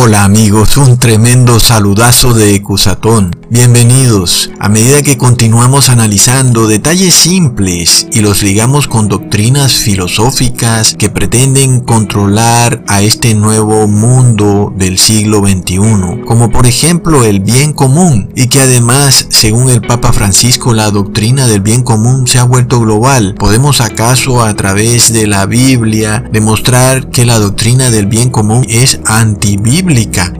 Hola amigos, un tremendo saludazo de Cusatón. Bienvenidos. A medida que continuamos analizando detalles simples y los ligamos con doctrinas filosóficas que pretenden controlar a este nuevo mundo del siglo XXI, como por ejemplo el bien común, y que además, según el Papa Francisco, la doctrina del bien común se ha vuelto global. ¿Podemos acaso a través de la Biblia demostrar que la doctrina del bien común es antibíblica?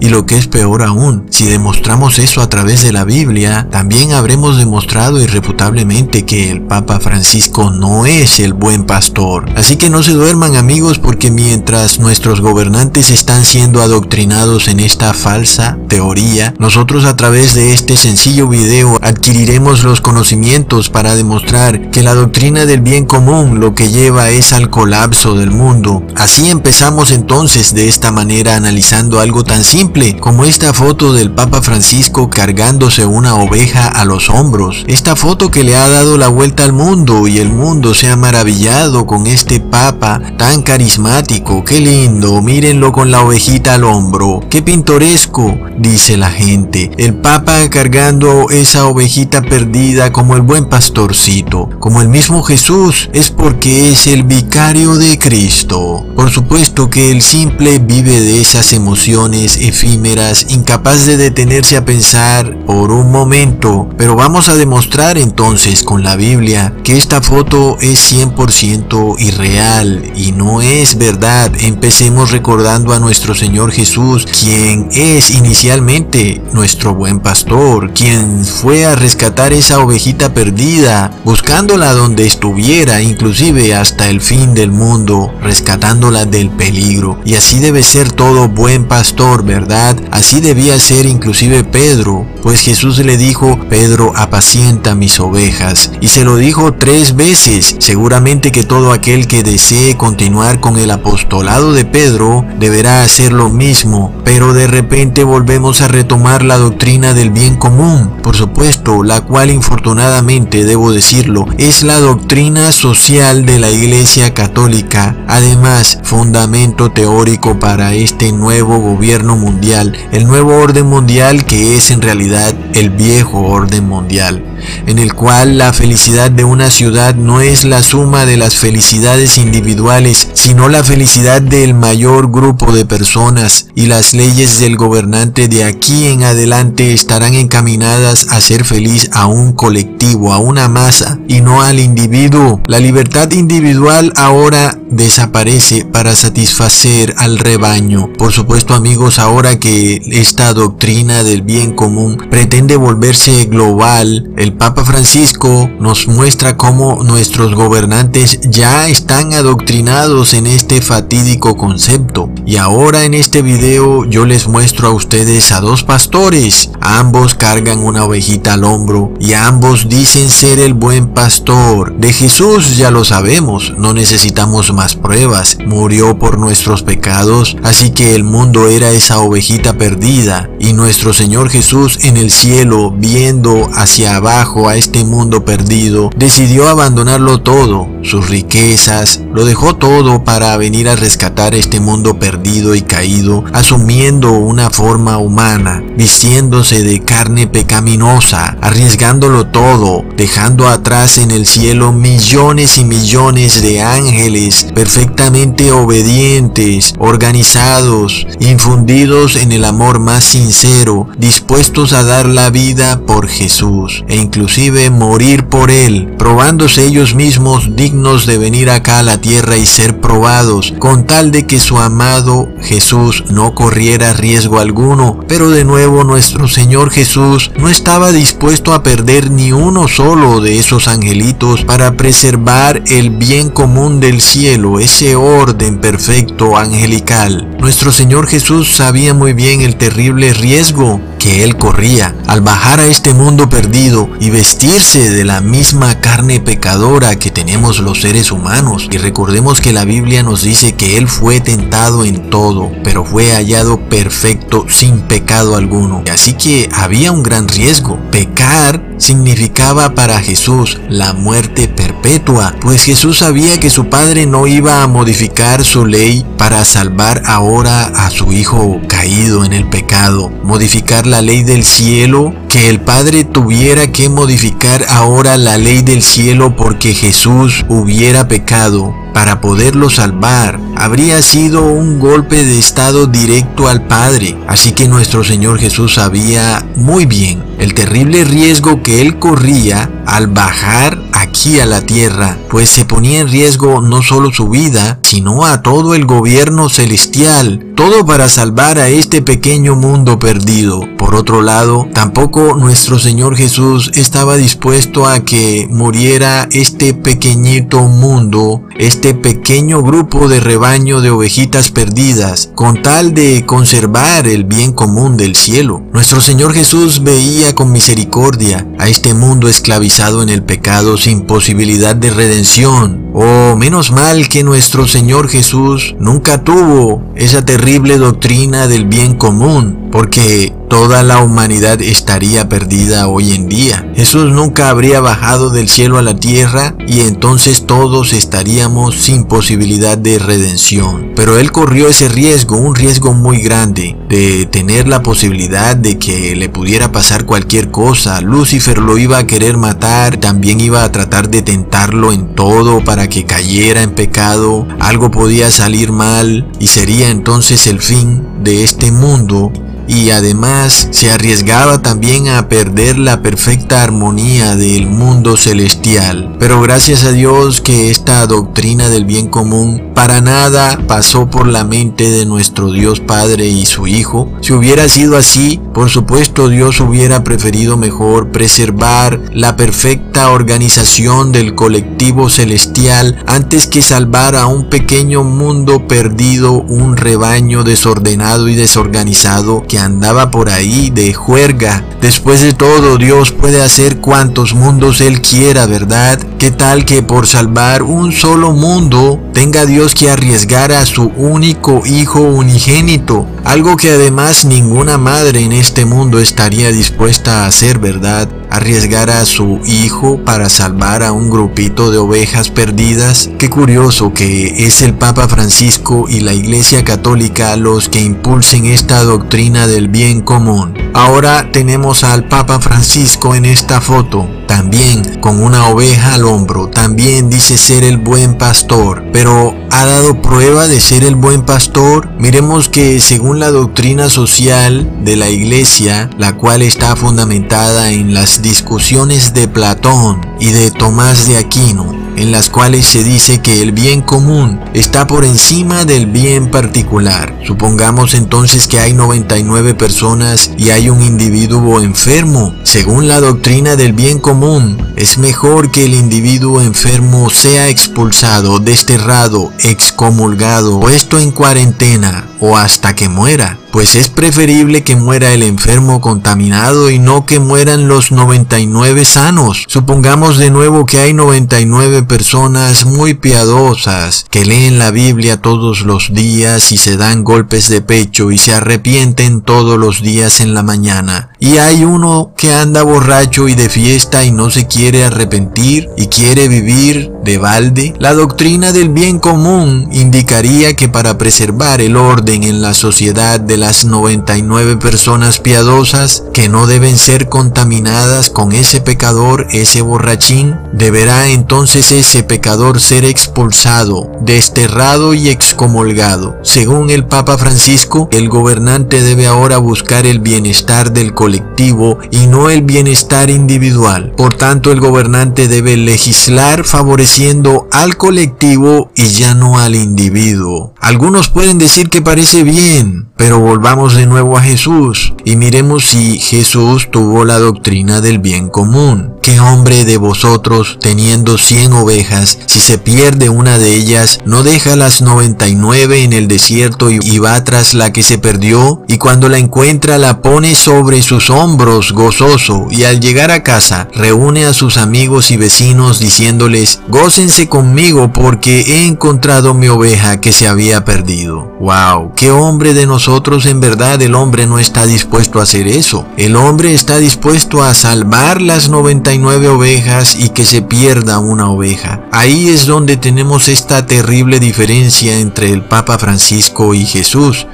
Y lo que es peor aún, si demostramos eso a través de la Biblia, también habremos demostrado irrefutablemente que el Papa Francisco no es el buen pastor. Así que no se duerman amigos porque mientras nuestros gobernantes están siendo adoctrinados en esta falsa teoría, nosotros a través de este sencillo video adquiriremos los conocimientos para demostrar que la doctrina del bien común lo que lleva es al colapso del mundo. Así empezamos entonces de esta manera analizando algo tan simple como esta foto del Papa Francisco cargándose una oveja a los hombros. Esta foto que le ha dado la vuelta al mundo y el mundo se ha maravillado con este Papa tan carismático. Qué lindo, mírenlo con la ovejita al hombro. Qué pintoresco, dice la gente. El Papa cargando esa ovejita perdida como el buen pastorcito, como el mismo Jesús, es porque es el vicario de Cristo. Por supuesto que el simple vive de esas emociones efímeras, incapaz de detenerse a pensar por un momento, pero vamos a demostrar entonces con la Biblia que esta foto es 100% irreal y no es verdad. Empecemos recordando a nuestro Señor Jesús, quien es inicialmente nuestro buen pastor, quien fue a rescatar esa ovejita perdida, buscándola donde estuviera, inclusive hasta el fin del mundo, rescatándola del peligro. Y así debe ser todo buen pastor, ¿verdad? Así debía ser inclusive Pedro, pues Jesús le dijo, Pedro, apacienta mis ovejas. Y se lo dijo tres veces. Seguramente que todo aquel que desee continuar con el apostolado de Pedro deberá hacer lo mismo. Pero de repente volvemos a retomar la doctrina del bien común, por supuesto, la cual infortunadamente, debo decirlo, es la doctrina social de la Iglesia Católica. Además, fundamento teórico para este nuevo gobierno mundial, el nuevo orden mundial que es en realidad el viejo orden mundial, en el cual la felicidad de una ciudad no es la suma de las felicidades individuales, sino la felicidad del mayor grupo de personas, y las leyes del gobernante de aquí en adelante estarán encaminadas a ser feliz a un colectivo, a una masa, y no al individuo. La libertad individual ahora desaparece para satisfacer al rebaño. Por supuesto amigos, ahora que esta doctrina del bien común pretende volverse global, el Papa Francisco nos muestra cómo nuestros gobernantes ya están adoctrinados en este fatídico concepto. Y ahora en este video yo les muestro a ustedes a dos pastores. Ambos cargan una ovejita al hombro y ambos dicen ser el buen pastor. De Jesús ya lo sabemos, no necesitamos más pruebas. Murió por nuestros pecados, así que el mundo era esa ovejita perdida y nuestro Señor Jesús en el cielo, viendo hacia abajo a este mundo perdido, decidió abandonarlo todo, sus riquezas, lo dejó todo para venir a rescatar este mundo perdido y caído, asumiendo una forma humana, vistiéndose de carne pecaminosa, arriesgándolo todo, dejando atrás en el cielo millones y millones de ángeles perfectamente obedientes, organizados, infundidos en el amor más sincero, dispuestos a dar la vida por Jesús e inclusive morir por Él, probándose ellos mismos dignos de venir acá a la tierra y ser probados, con tal de que su amado Jesús no corriera riesgo alguno. Pero de nuevo nuestro Señor Jesús no estaba dispuesto a perder ni uno solo de esos angelitos para preservar el bien común del cielo, ese orden perfecto angelical. Nuestro Señor Jesús sabía muy bien el terrible riesgo que él corría al bajar a este mundo perdido y vestirse de la misma carne pecadora que tenemos los seres humanos. Y recordemos que la Biblia nos dice que Él fue tentado en todo, pero fue hallado perfecto sin pecado alguno. Así que había un gran riesgo. Pecar significaba para Jesús la muerte perpetua, pues Jesús sabía que su Padre no iba a modificar su ley para salvar ahora a su Hijo caído en el pecado, modificar la ley del cielo, que el Padre tuviera que modificar ahora la ley del cielo porque Jesús hubiera pecado para poderlo salvar habría sido un golpe de estado directo al Padre. Así que nuestro Señor Jesús sabía muy bien el terrible riesgo que él corría al bajar aquí a la tierra, pues se ponía en riesgo no solo su vida, sino a todo el gobierno celestial, todo para salvar a este pequeño mundo perdido. Por otro lado, tampoco nuestro Señor Jesús estaba dispuesto a que muriera este pequeñito mundo, este pequeño grupo de rebaño de ovejitas perdidas, con tal de conservar el bien común del cielo. Nuestro Señor Jesús veía con misericordia a este mundo esclavizado en el pecado sin posibilidad de redención. Oh, menos mal que nuestro Señor Jesús nunca tuvo esa terrible doctrina del bien común, porque toda la humanidad estaría perdida hoy en día. Jesús nunca habría bajado del cielo a la tierra y entonces todos estaríamos sin posibilidad de redención. Pero Él corrió ese riesgo, un riesgo muy grande, de tener la posibilidad de que le pudiera pasar cualquier cosa. Lucifer lo iba a querer matar, también iba a tratar de tentarlo en todo para que cayera en pecado. Algo podía salir mal y sería entonces el fin de este mundo y además se arriesgaba también a perder la perfecta armonía del mundo celestial. Pero gracias a Dios que esta doctrina del bien común para nada pasó por la mente de nuestro Dios Padre y su Hijo. Si hubiera sido así, por supuesto Dios hubiera preferido mejor preservar la perfecta organización del colectivo celestial antes que salvar a un pequeño mundo perdido, un rebaño desordenado y desorganizado que andaba por ahí de juerga. Después de todo, Dios puede hacer cuantos mundos Él quiera, ¿verdad? ¿Qué tal que por salvar un solo mundo tenga Dios que arriesgar a su único hijo unigénito? Algo que además ninguna madre en este mundo estaría dispuesta a hacer, ¿verdad? Arriesgar a su hijo para salvar a un grupito de ovejas perdidas? Qué curioso que es el Papa Francisco y la Iglesia Católica los que impulsen esta doctrina del bien común. Ahora tenemos al Papa Francisco en esta foto, también con una oveja al hombro, también dice ser el buen pastor, pero ¿ha dado prueba de ser el buen pastor? Miremos que según la doctrina social de la Iglesia, la cual está fundamentada en las discusiones de Platón y de Tomás de Aquino, en las cuales se dice que el bien común está por encima del bien particular. Supongamos entonces que hay 99 personas y hay un individuo enfermo. Según la doctrina del bien común, es mejor que el individuo enfermo sea expulsado, desterrado, excomulgado, puesto en cuarentena o hasta que muera pues es preferible que muera el enfermo contaminado y no que mueran los 99 sanos. Supongamos de nuevo que hay 99 personas muy piadosas que leen la Biblia todos los días y se dan golpes de pecho y se arrepienten todos los días en la mañana. Y hay uno que anda borracho y de fiesta y no se quiere arrepentir y quiere vivir de balde. La doctrina del bien común indicaría que para preservar el orden en la sociedad de las 99 personas piadosas que no deben ser contaminadas con ese pecador, ese borrachín, deberá entonces ese pecador ser expulsado, desterrado y excomulgado. Según el Papa Francisco, el gobernante debe ahora buscar el bienestar del colectivo y no el bienestar individual. Por tanto, el gobernante debe legislar favoreciendo al colectivo y ya no al individuo. Algunos pueden decir que parece bien, pero volvamos de nuevo a Jesús y miremos si Jesús tuvo la doctrina del bien común. ¿Qué hombre de vosotros, teniendo cien ovejas, si se pierde una de ellas, no deja las noventa y nueve en el desierto y va tras la que se perdió? Y cuando la encuentra la pone sobre sus hombros gozoso y al llegar a casa reúne a sus amigos y vecinos diciéndoles, gócense conmigo porque he encontrado mi oveja que se había perdido. ¡Wow! ¿Qué hombre de nosotros en verdad el hombre no está dispuesto a hacer eso? El hombre está dispuesto a salvar las 99 ovejas y que se pierda una oveja. Ahí es donde tenemos esta terrible diferencia entre el Papa Francisco y Jesús.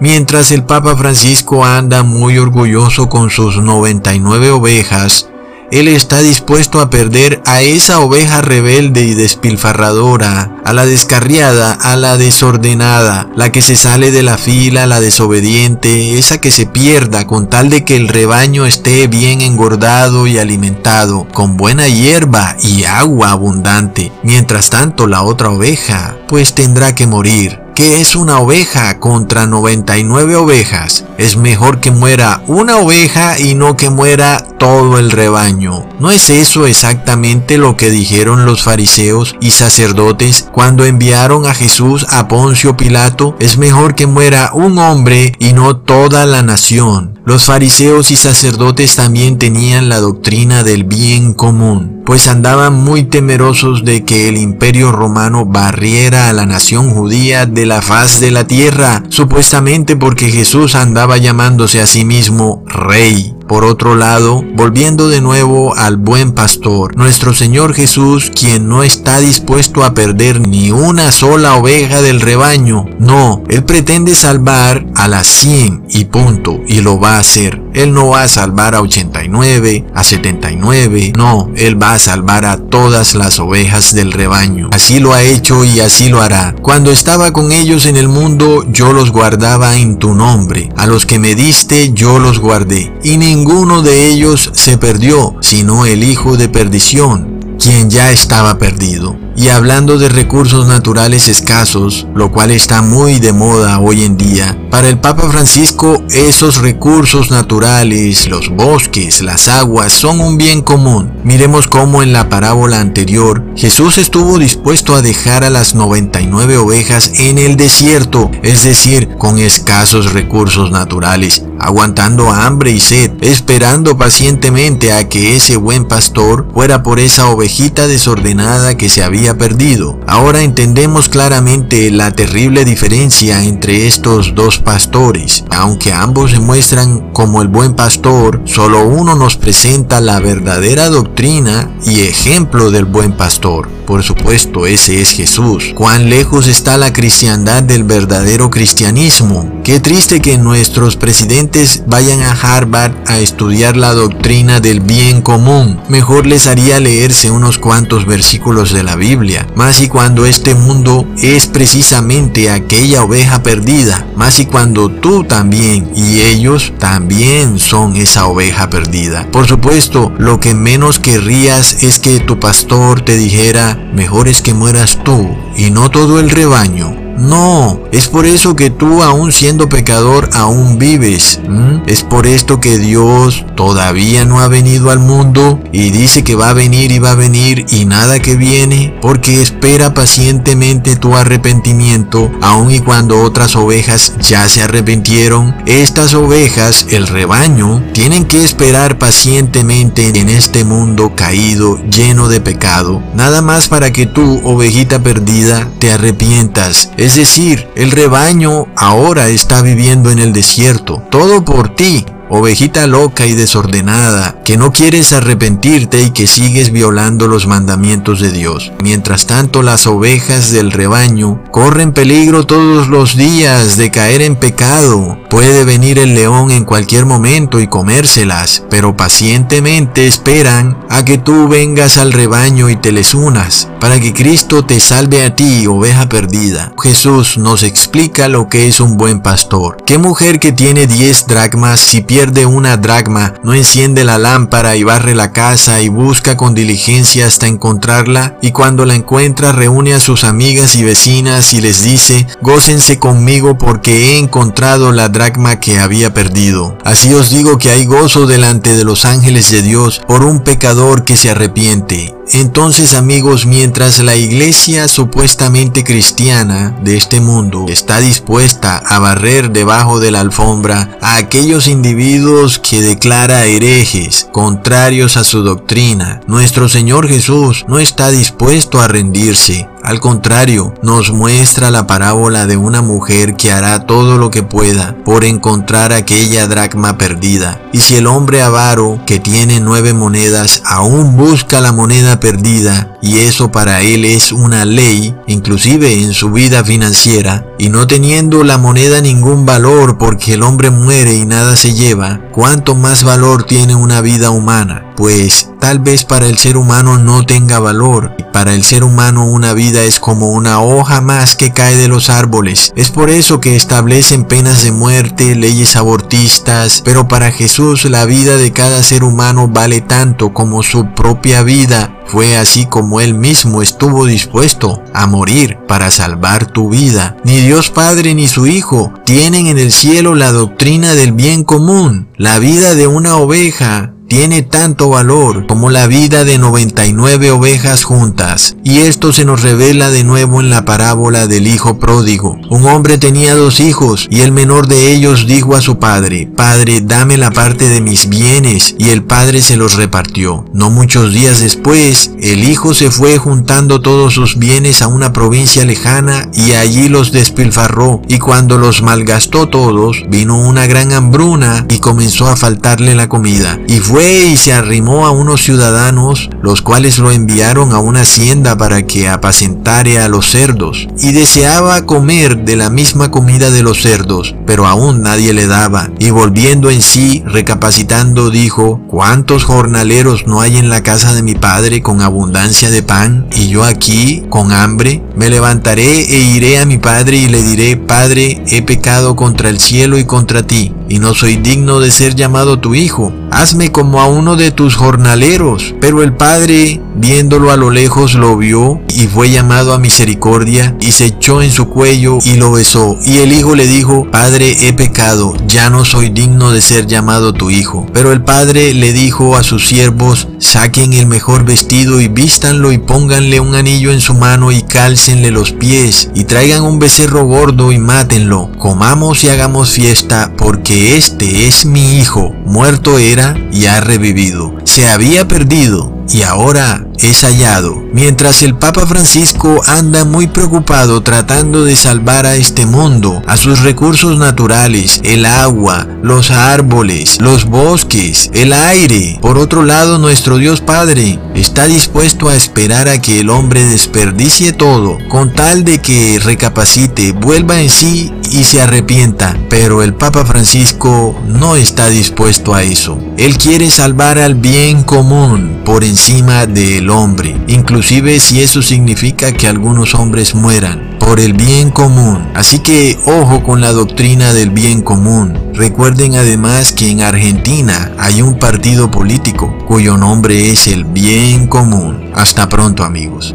Mientras el Papa Francisco anda muy orgulloso con sus 99 ovejas, él está dispuesto a perder a esa oveja rebelde y despilfarradora, a la descarriada, a la desordenada, la que se sale de la fila, la desobediente, esa que se pierda con tal de que el rebaño esté bien engordado y alimentado, con buena hierba y agua abundante. Mientras tanto la otra oveja, pues tendrá que morir ¿Qué es una oveja contra 99 ovejas? Es mejor que muera una oveja y no que muera todo el rebaño. ¿No es eso exactamente lo que dijeron los fariseos y sacerdotes cuando enviaron a Jesús a Poncio Pilato? Es mejor que muera un hombre y no toda la nación. Los fariseos y sacerdotes también tenían la doctrina del bien común pues andaban muy temerosos de que el imperio romano barriera a la nación judía de la faz de la tierra, supuestamente porque Jesús andaba llamándose a sí mismo rey. Por otro lado, volviendo de nuevo al buen pastor, nuestro Señor Jesús, quien no está dispuesto a perder ni una sola oveja del rebaño, no, Él pretende salvar a las 100 y punto, y lo va a hacer. Él no va a salvar a 89, a 79, no, Él va a salvar a todas las ovejas del rebaño. Así lo ha hecho y así lo hará. Cuando estaba con ellos en el mundo, yo los guardaba en tu nombre. A los que me diste, yo los guardé. Y ninguno de ellos se perdió, sino el hijo de perdición, quien ya estaba perdido. Y hablando de recursos naturales escasos, lo cual está muy de moda hoy en día, para el Papa Francisco esos recursos naturales, los bosques, las aguas, son un bien común. Miremos cómo en la parábola anterior Jesús estuvo dispuesto a dejar a las 99 ovejas en el desierto, es decir, con escasos recursos naturales, aguantando hambre y sed, esperando pacientemente a que ese buen pastor fuera por esa ovejita desordenada que se había perdido. Ahora entendemos claramente la terrible diferencia entre estos dos pastores. Aunque ambos se muestran como el buen pastor, solo uno nos presenta la verdadera doctrina y ejemplo del buen pastor. Por supuesto, ese es Jesús. ¿Cuán lejos está la cristiandad del verdadero cristianismo? Qué triste que nuestros presidentes vayan a Harvard a estudiar la doctrina del bien común. Mejor les haría leerse unos cuantos versículos de la Biblia más y cuando este mundo es precisamente aquella oveja perdida, más y cuando tú también y ellos también son esa oveja perdida. Por supuesto, lo que menos querrías es que tu pastor te dijera, mejor es que mueras tú y no todo el rebaño. No, es por eso que tú aún siendo pecador aún vives. Es por esto que Dios todavía no ha venido al mundo y dice que va a venir y va a venir y nada que viene porque espera pacientemente tu arrepentimiento aun y cuando otras ovejas ya se arrepintieron. Estas ovejas, el rebaño, tienen que esperar pacientemente en este mundo caído lleno de pecado. Nada más para que tú, ovejita perdida, te arrepientas. Decir, el rebaño ahora está viviendo en el desierto, todo por ti, ovejita loca y desordenada, que no quieres arrepentirte y que sigues violando los mandamientos de Dios. Mientras tanto, las ovejas del rebaño corren peligro todos los días de caer en pecado, Puede venir el león en cualquier momento y comérselas, pero pacientemente esperan a que tú vengas al rebaño y te les unas, para que Cristo te salve a ti, oveja perdida. Jesús nos explica lo que es un buen pastor. ¿Qué mujer que tiene 10 dracmas, si pierde una dracma, no enciende la lámpara y barre la casa y busca con diligencia hasta encontrarla? Y cuando la encuentra reúne a sus amigas y vecinas y les dice, gócense conmigo porque he encontrado la dracma que había perdido. Así os digo que hay gozo delante de los ángeles de Dios por un pecador que se arrepiente. Entonces amigos, mientras la iglesia supuestamente cristiana de este mundo está dispuesta a barrer debajo de la alfombra a aquellos individuos que declara herejes, contrarios a su doctrina, nuestro Señor Jesús no está dispuesto a rendirse. Al contrario, nos muestra la parábola de una mujer que hará todo lo que pueda por encontrar aquella dracma perdida. Y si el hombre avaro que tiene nueve monedas aún busca la moneda perdida, y eso para él es una ley, inclusive en su vida financiera, y no teniendo la moneda ningún valor porque el hombre muere y nada se lleva, ¿cuánto más valor tiene una vida humana? Pues tal vez para el ser humano no tenga valor. Para el ser humano una vida es como una hoja más que cae de los árboles. Es por eso que establecen penas de muerte, leyes abortistas, pero para Jesús la vida de cada ser humano vale tanto como su propia vida. Fue así como él mismo estuvo dispuesto a morir para salvar tu vida. Ni Dios Padre ni su Hijo tienen en el cielo la doctrina del bien común. La vida de una oveja tiene tanto valor como la vida de 99 ovejas juntas. Y esto se nos revela de nuevo en la parábola del hijo pródigo. Un hombre tenía dos hijos y el menor de ellos dijo a su padre, Padre, dame la parte de mis bienes. Y el padre se los repartió. No muchos días después, el hijo se fue juntando todos sus bienes a una provincia lejana y allí los despilfarró. Y cuando los malgastó todos, vino una gran hambruna y comenzó a faltarle la comida. Y fue y se arrimó a unos ciudadanos, los cuales lo enviaron a una hacienda para que apacentare a los cerdos, y deseaba comer de la misma comida de los cerdos, pero aún nadie le daba, y volviendo en sí, recapacitando, dijo, ¿cuántos jornaleros no hay en la casa de mi padre con abundancia de pan, y yo aquí con hambre? Me levantaré e iré a mi padre y le diré, Padre, he pecado contra el cielo y contra ti, y no soy digno de ser llamado tu hijo. Hazme como a uno de tus jornaleros. Pero el padre, viéndolo a lo lejos, lo vio y fue llamado a misericordia y se echó en su cuello y lo besó. Y el hijo le dijo, Padre, he pecado, ya no soy digno de ser llamado tu hijo. Pero el padre le dijo a sus siervos, saquen el mejor vestido y vístanlo y pónganle un anillo en su mano y los pies y traigan un becerro gordo y mátenlo. Comamos y hagamos fiesta porque este es mi hijo. Muerto era y ha revivido. Se había perdido y ahora es hallado, mientras el Papa Francisco anda muy preocupado tratando de salvar a este mundo, a sus recursos naturales, el agua, los árboles, los bosques, el aire. Por otro lado, nuestro Dios Padre está dispuesto a esperar a que el hombre desperdicie todo, con tal de que recapacite, vuelva en sí y se arrepienta. Pero el Papa Francisco no está dispuesto a eso. Él quiere salvar al bien común por encima hombre, inclusive si eso significa que algunos hombres mueran, por el bien común. Así que ojo con la doctrina del bien común. Recuerden además que en Argentina hay un partido político cuyo nombre es el bien común. Hasta pronto amigos.